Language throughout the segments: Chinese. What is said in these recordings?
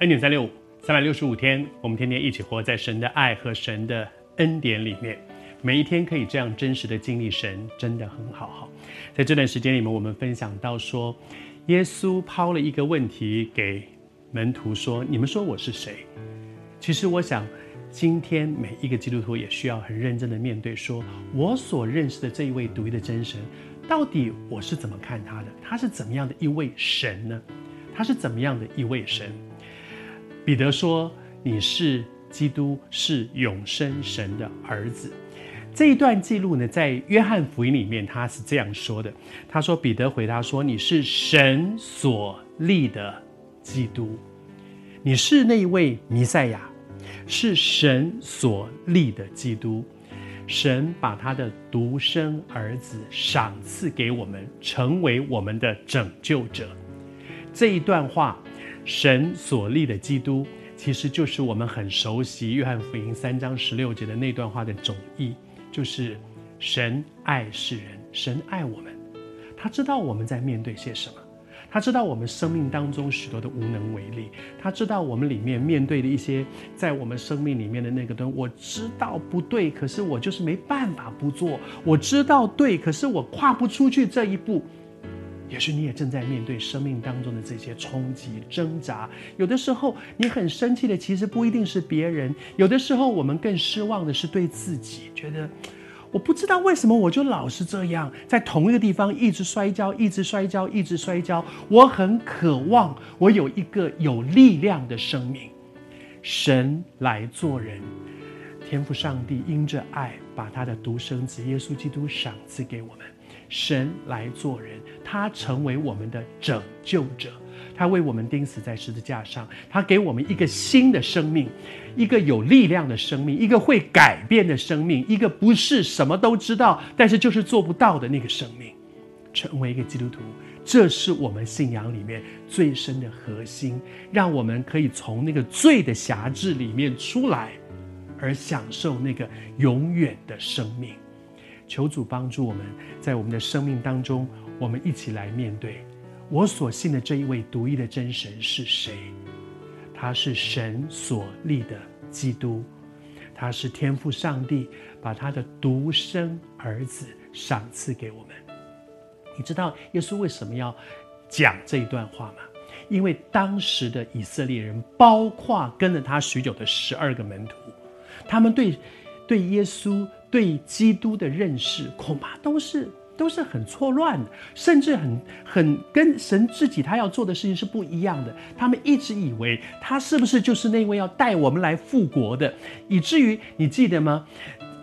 恩典三六五，三百六十五天，我们天天一起活在神的爱和神的恩典里面。每一天可以这样真实的经历神，真的很好哈。在这段时间里面，我们分享到说，耶稣抛了一个问题给门徒说：“你们说我是谁？”其实我想，今天每一个基督徒也需要很认真的面对说，说我所认识的这一位独一的真神，到底我是怎么看他的？他是怎么样的一位神呢？他是怎么样的一位神？彼得说：“你是基督，是永生神的儿子。”这一段记录呢，在约翰福音里面，他是这样说的：“他说，彼得回答说，你是神所立的基督，你是那一位弥赛亚，是神所立的基督。神把他的独生儿子赏赐给我们，成为我们的拯救者。”这一段话。神所立的基督，其实就是我们很熟悉《约翰福音》三章十六节的那段话的总意，就是神爱世人，神爱我们，他知道我们在面对些什么，他知道我们生命当中许多的无能为力，他知道我们里面面对的一些在我们生命里面的那个东西，我知道不对，可是我就是没办法不做，我知道对，可是我跨不出去这一步。也许你也正在面对生命当中的这些冲击、挣扎。有的时候你很生气的，其实不一定是别人；有的时候我们更失望的是对自己，觉得我不知道为什么我就老是这样，在同一个地方一直摔跤、一直摔跤、一直摔跤。我很渴望我有一个有力量的生命，神来做人，天赋上帝因着爱，把他的独生子耶稣基督赏赐给我们。神来做人，他成为我们的拯救者，他为我们钉死在十字架上，他给我们一个新的生命，一个有力量的生命，一个会改变的生命，一个不是什么都知道，但是就是做不到的那个生命。成为一个基督徒，这是我们信仰里面最深的核心，让我们可以从那个罪的辖制里面出来，而享受那个永远的生命。求主帮助我们，在我们的生命当中，我们一起来面对我所信的这一位独一的真神是谁？他是神所立的基督，他是天父上帝把他的独生儿子赏赐给我们。你知道耶稣为什么要讲这一段话吗？因为当时的以色列人，包括跟了他许久的十二个门徒，他们对对耶稣。对基督的认识恐怕都是都是很错乱的，甚至很很跟神自己他要做的事情是不一样的。他们一直以为他是不是就是那位要带我们来复国的，以至于你记得吗？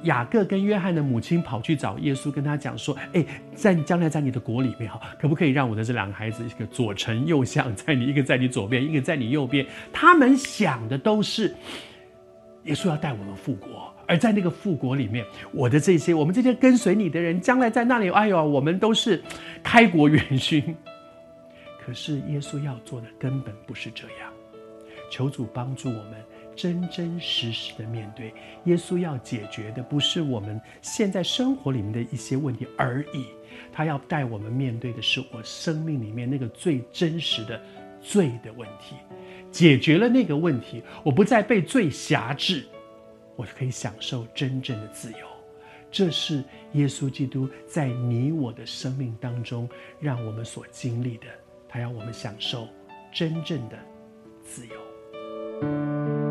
雅各跟约翰的母亲跑去找耶稣，跟他讲说：“哎，在将来在你的国里面哈，可不可以让我的这两个孩子一个左丞右相，在你一个在你左边，一个在你右边？”他们想的都是耶稣要带我们复国。而在那个复国里面，我的这些，我们这些跟随你的人，将来在那里，哎呦，我们都是开国元勋。可是耶稣要做的根本不是这样。求主帮助我们真真实实的面对。耶稣要解决的不是我们现在生活里面的一些问题而已，他要带我们面对的是我生命里面那个最真实的罪的问题。解决了那个问题，我不再被罪辖制。我可以享受真正的自由，这是耶稣基督在你我的生命当中让我们所经历的。他让我们享受真正的自由。